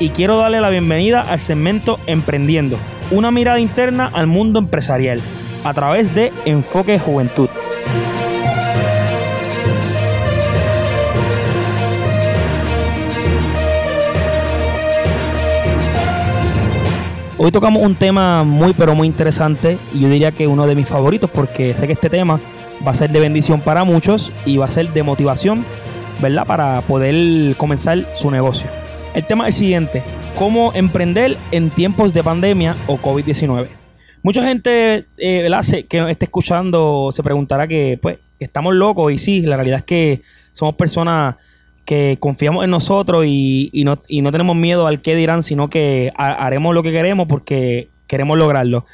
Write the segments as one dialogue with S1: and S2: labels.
S1: y quiero darle la bienvenida al segmento Emprendiendo, una mirada interna al mundo empresarial, a través de Enfoque Juventud. Hoy tocamos un tema muy pero muy interesante y yo diría que uno de mis favoritos porque sé que este tema va a ser de bendición para muchos y va a ser de motivación, ¿verdad? Para poder comenzar su negocio. El tema es el siguiente, cómo emprender en tiempos de pandemia o COVID-19. Mucha gente eh, que nos esté escuchando se preguntará que pues estamos locos y sí, la realidad es que somos personas que confiamos en nosotros y, no, tenemos miedo al qué dirán, sino que haremos lo que queremos porque queremos lograrlo.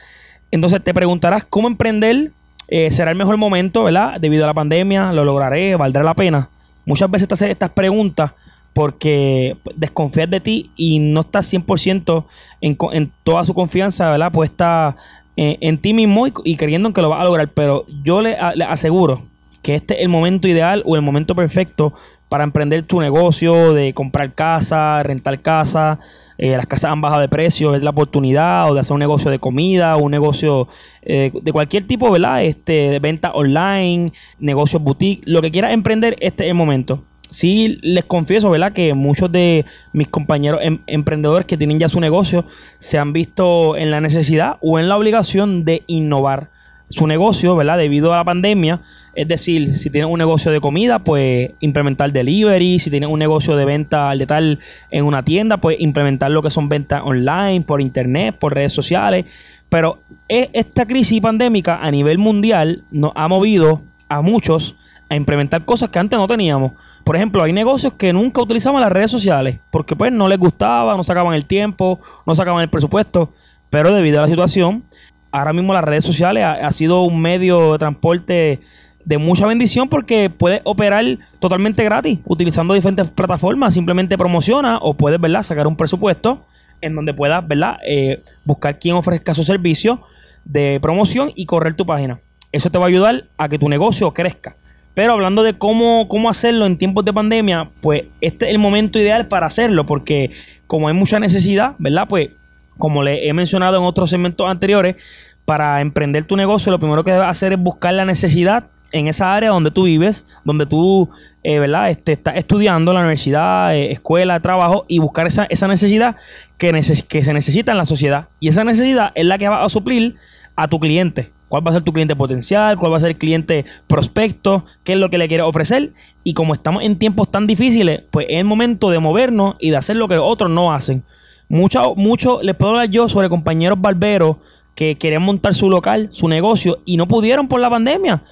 S1: Entonces te preguntarás cómo emprender eh, será el mejor momento, ¿verdad? Debido a la pandemia, lo lograré, valdrá la pena. Muchas veces te haces estas preguntas porque desconfías de ti y no estás 100% en, en toda su confianza, ¿verdad? Puesta en, en ti mismo y, creyendo en que lo vas a lograr. Pero yo le, le aseguro que este es el momento ideal o el momento perfecto para emprender tu negocio de comprar casa, rentar casa. Eh, las casas han bajado de precio, es la oportunidad o de hacer un negocio de comida, un negocio eh, de cualquier tipo, ¿verdad? Este, de venta online, negocios boutique, lo que quieras emprender, este es el momento. Sí, les confieso, ¿verdad? Que muchos de mis compañeros em, emprendedores que tienen ya su negocio se han visto en la necesidad o en la obligación de innovar su negocio, ¿verdad? Debido a la pandemia. Es decir, si tienen un negocio de comida, pues implementar delivery. Si tienen un negocio de venta al tal en una tienda, pues implementar lo que son ventas online, por internet, por redes sociales. Pero e, esta crisis pandémica a nivel mundial nos ha movido a muchos a implementar cosas que antes no teníamos. Por ejemplo, hay negocios que nunca utilizaban las redes sociales porque pues no les gustaba, no sacaban el tiempo, no sacaban el presupuesto. Pero debido a la situación, ahora mismo las redes sociales ha, sido un medio de transporte de mucha bendición porque puedes operar totalmente gratis utilizando diferentes plataformas. Simplemente promociona o puedes, ¿verdad? Sacar un presupuesto en donde puedas, ¿verdad? Eh, buscar quien ofrezca su servicio de promoción y correr tu página. Eso te va a ayudar a que tu negocio crezca. Pero hablando de cómo, cómo hacerlo en tiempos de pandemia, pues este es el momento ideal para hacerlo, porque como hay mucha necesidad, ¿verdad? Pues como le he mencionado en otros segmentos anteriores, para emprender tu negocio, lo primero que debes hacer es buscar la necesidad en esa área donde tú vives, donde tú, eh, ¿verdad? Este, estás estudiando la universidad, eh, escuela, trabajo, y buscar esa, esa necesidad que, que se necesita en la sociedad. Y esa necesidad es la que va a suplir a tu cliente cuál va a ser tu cliente potencial, cuál va a ser el cliente prospecto, qué es lo que le quieres ofrecer. Y como estamos en tiempos tan difíciles, pues es el momento de movernos y de hacer lo que otros no hacen. Mucho, mucho les puedo hablar yo sobre compañeros barberos que querían montar su local, su negocio, y no pudieron por la pandemia.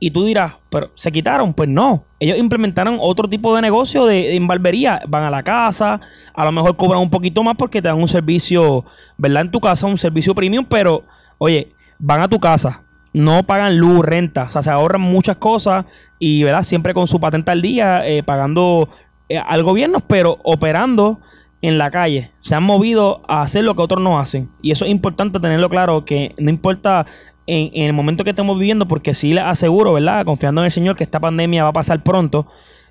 S1: Y tú dirás, pero se quitaron. Pues no. Ellos implementaron otro tipo de negocio de, en barbería. Van a la casa, a lo mejor cobran un poquito más porque te dan un servicio, ¿verdad? En tu casa, un servicio premium, pero, oye, van a tu casa, no pagan luz, renta, o sea, se ahorran muchas cosas y, ¿verdad? Siempre con su patente al día, eh, pagando eh, al gobierno, pero operando en la calle. Se han movido a hacer lo que otros no hacen. Y eso es importante tenerlo claro, que no importa en, el momento que estemos viviendo, porque sí les aseguro, ¿verdad? Confiando en el Señor que esta pandemia va a pasar pronto.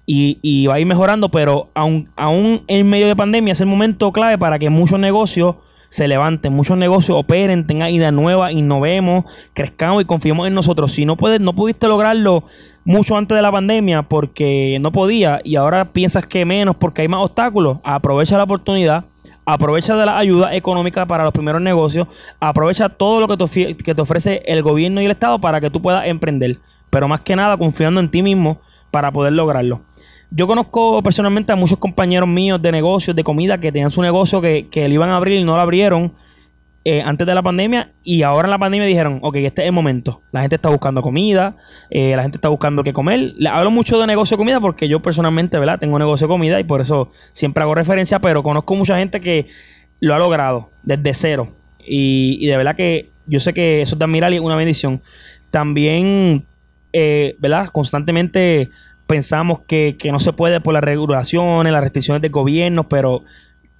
S1: Y, va a ir mejorando, pero aún, aún en medio de pandemia es el momento clave para que muchos negocios se levanten, muchos negocios operen, tengan ideas nuevas, innovemos, crezcamos y confiemos en nosotros. Si no puedes, no pudiste lograrlo mucho antes de la pandemia porque no podía y ahora piensas que menos porque hay más obstáculos, aprovecha la oportunidad. Aprovecha de la ayuda económica para los primeros negocios. Aprovecha todo lo que te, que te ofrece el gobierno y el Estado para que tú puedas emprender. Pero más que nada confiando en ti mismo para poder lograrlo. Yo conozco personalmente a muchos compañeros míos de negocios, de comida, que tenían su negocio que, que iban a abrir y no lo abrieron eh, antes de la pandemia y ahora en la pandemia dijeron, ok, este es el momento. La gente está buscando comida, eh, la gente está buscando qué comer. Le hablo mucho de negocio de comida porque yo personalmente, ¿verdad? Tengo negocio de comida y por eso siempre hago referencia, pero conozco mucha gente que lo ha logrado desde cero. Y, de verdad que yo sé que eso es de admirar y es una bendición. También, eh, ¿verdad? Constantemente pensamos que, que no se puede por las regulaciones, las restricciones del gobierno, pero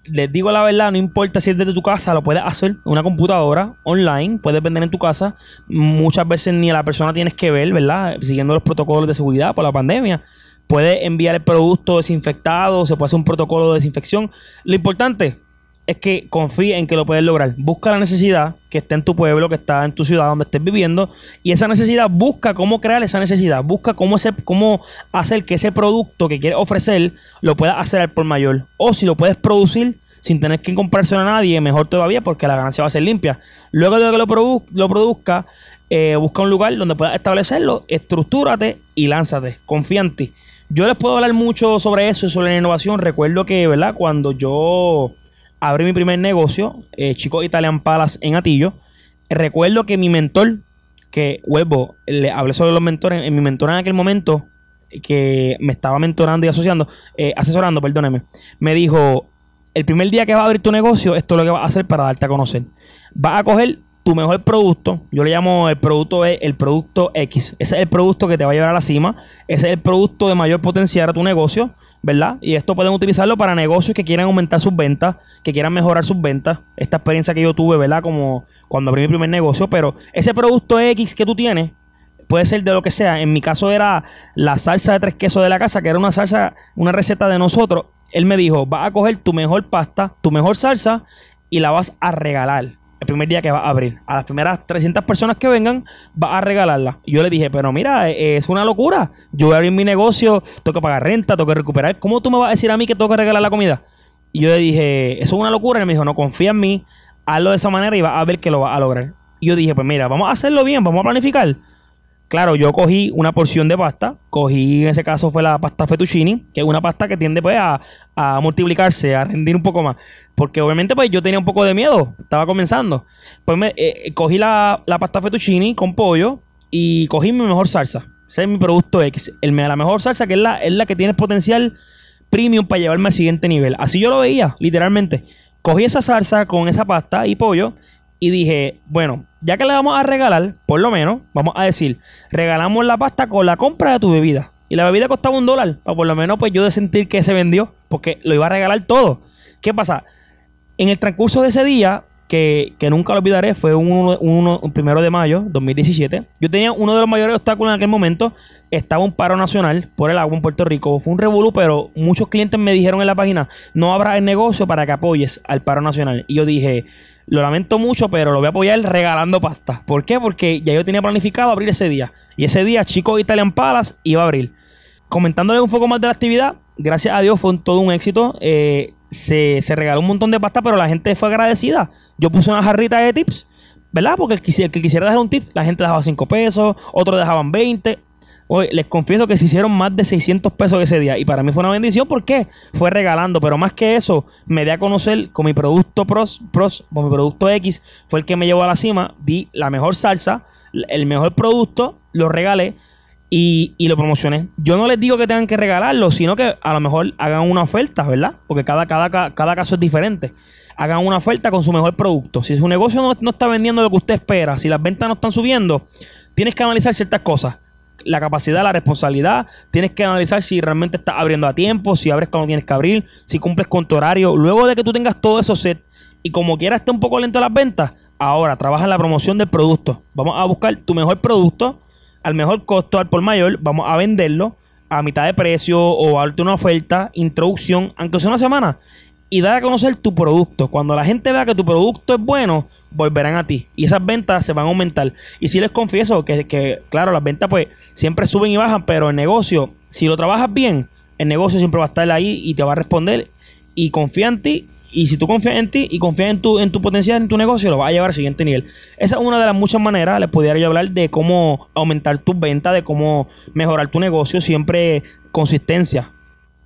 S1: les digo la verdad, no importa si es desde tu casa, lo puedes hacer una computadora online, puedes vender en tu casa. Muchas veces ni a la persona tienes que ver, ¿verdad? Siguiendo los protocolos de seguridad por la pandemia. Puedes enviar el producto desinfectado, se puede hacer un protocolo de desinfección. Lo importante es que confíe en que lo puedes lograr. Busca la necesidad que está en tu pueblo, que está en tu ciudad donde estés viviendo, y esa necesidad, busca cómo crear esa necesidad, busca cómo, cómo hacer que ese producto que quieres ofrecer lo puedas hacer al por mayor. O si lo puedes producir sin tener que comprárselo a nadie, mejor todavía porque la ganancia va a ser limpia. Luego de que lo, lo produzca, eh, busca un lugar donde puedas establecerlo, estructúrate y lánzate. Confía en ti. Yo les puedo hablar mucho sobre eso, sobre la innovación. Recuerdo que, ¿verdad? Cuando yo abrí mi primer negocio, eh, Chico Italian Palace en Atillo. Recuerdo que mi mentor, que vuelvo, le hablé sobre los mentores, en mi mentor en aquel momento, que me estaba mentorando y asociando, eh, asesorando, perdóneme, me dijo, el primer día que vas a abrir tu negocio, esto es lo que vas a hacer para darte a conocer. Vas a coger tu mejor producto, yo le llamo el producto e, el producto X. Ese es el producto que te va a llevar a la cima. Ese es el producto de mayor potencial a tu negocio, ¿verdad? Y esto pueden utilizarlo para negocios que quieran aumentar sus ventas, que quieran mejorar sus ventas. Esta experiencia que yo tuve, ¿verdad? Como cuando abrí mi primer negocio. Pero ese producto X que tú tienes, puede ser de lo que sea. En mi caso era la salsa de tres quesos de la casa, que era una salsa, una receta de nosotros. Él me dijo, vas a coger tu mejor pasta, tu mejor salsa y la vas a regalar el primer día que va a abrir. A las primeras 300 personas que vengan, va a regalarla. Y yo le dije, pero mira, eh, es una locura. Yo voy a abrir mi negocio, tengo que pagar renta, tengo que recuperar. ¿Cómo tú me vas a decir a mí que tengo que regalar la comida? Y yo le dije, eso es una locura. Y me dijo, no, confía en mí, hazlo de esa manera y vas a ver que lo vas a lograr. Y yo dije, pues mira, vamos a hacerlo bien, vamos a planificar. Claro, yo cogí una porción de pasta, cogí en ese caso fue la pasta fettuccini, que es una pasta que tiende pues a, multiplicarse, a rendir un poco más. Porque obviamente pues yo tenía un poco de miedo, estaba comenzando. Pues me, eh, cogí la, pasta fettuccini con pollo y cogí mi mejor salsa. Ese es mi producto X. El, la mejor salsa que es la, es la que tiene el potencial premium para llevarme al siguiente nivel. Así yo lo veía, literalmente. Cogí esa salsa con esa pasta y pollo y dije, bueno, ya que le vamos a regalar, por lo menos, vamos a decir, regalamos la pasta con la compra de tu bebida. Y la bebida costaba un dólar, para por lo menos pues yo de sentir que se vendió, porque lo iba a regalar todo. ¿Qué pasa? En el transcurso de ese día, que, nunca lo olvidaré, fue un, primero de mayo 2017. Yo tenía uno de los mayores obstáculos en aquel momento. Estaba un paro nacional por el agua en Puerto Rico. Fue un revolú, pero muchos clientes me dijeron en la página, no habrá el negocio para que apoyes al paro nacional. Y yo dije, lo lamento mucho, pero lo voy a apoyar regalando pasta. ¿Por qué? Porque ya yo tenía planificado abrir ese día. Y ese día, Chico Italian Palace iba a abrir. Comentándole un poco más de la actividad, gracias a Dios fue todo un éxito. Eh, se, regaló un montón de pasta, pero la gente fue agradecida. Yo puse una jarrita de tips, ¿verdad? Porque el que, quisiera dejar un tip, la gente dejaba 5 pesos, otros dejaban 20 les confieso que se hicieron más de 600 pesos ese día. Y para mí fue una bendición porque fue regalando. Pero más que eso, me di a conocer con mi producto Pros, Pros con mi producto X. Fue el que me llevó a la cima. Di la mejor salsa, el mejor producto, lo regalé. Y, lo promocioné. Yo no les digo que tengan que regalarlo, sino que a lo mejor hagan una oferta, ¿verdad? Porque cada, cada, cada caso es diferente. Hagan una oferta con su mejor producto. Si su negocio no, no está vendiendo lo que usted espera, si las ventas no están subiendo, tienes que analizar ciertas cosas la capacidad, la responsabilidad. Tienes que analizar si realmente estás abriendo a tiempo, si abres cuando tienes que abrir, si cumples con tu horario. Luego de que tú tengas todo eso set y como quieras esté un poco lento las ventas, ahora trabaja en la promoción del producto. Vamos a buscar tu mejor producto al mejor costo, al por mayor. Vamos a venderlo a mitad de precio o a darte una oferta, introducción, aunque sea una semana. y dar a conocer tu producto. Cuando la gente vea que tu producto es bueno, volverán a ti. Y esas ventas se van a aumentar. Y si les confieso que, que, claro, las ventas pues siempre suben y bajan, pero el negocio, si lo trabajas bien, el negocio siempre va a estar ahí y te va a responder y confía en ti. Y si tú confías en ti y confías en tu, en tu potencial, en tu negocio, lo va a llevar al siguiente nivel. Esa es una de las muchas maneras. Les pudiera yo hablar de cómo aumentar tus ventas, de cómo mejorar tu negocio. Siempre consistencia.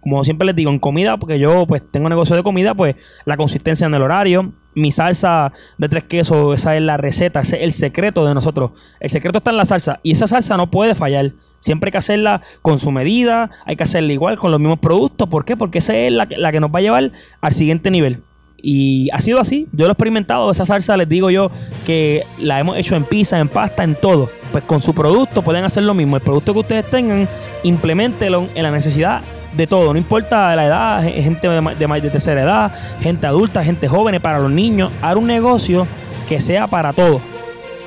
S1: Como siempre les digo, en comida, porque yo pues tengo negocio de comida, pues la consistencia en el horario. Mi salsa de tres quesos, esa es la receta, ese es el secreto de nosotros. El secreto está en la salsa y esa salsa no puede fallar. Siempre hay que hacerla con su medida, hay que hacerla igual con los mismos productos. ¿Por qué? Porque esa es la, la que nos va a llevar al siguiente nivel. Y ha sido así. Yo lo he experimentado. Esa salsa les digo yo que la hemos hecho en pizza, en pasta, en todo. Pues con su producto pueden hacer lo mismo. El producto que ustedes tengan, implementelo en la necesidad de todo. No importa la edad, gente de, de, tercera edad, gente adulta, gente joven, para los niños. Haz un negocio que sea para todos.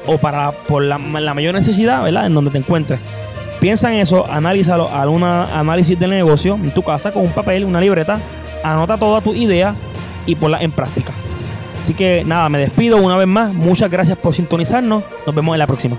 S1: O para por la, la mayor necesidad, ¿verdad? En donde te encuentres. Piensa en eso, analízalo, haz un análisis del negocio en tu casa con un papel, una libreta, anota toda tu idea y ponla en práctica. Así que nada, me despido una vez más. Muchas gracias por sintonizarnos. Nos vemos en la próxima.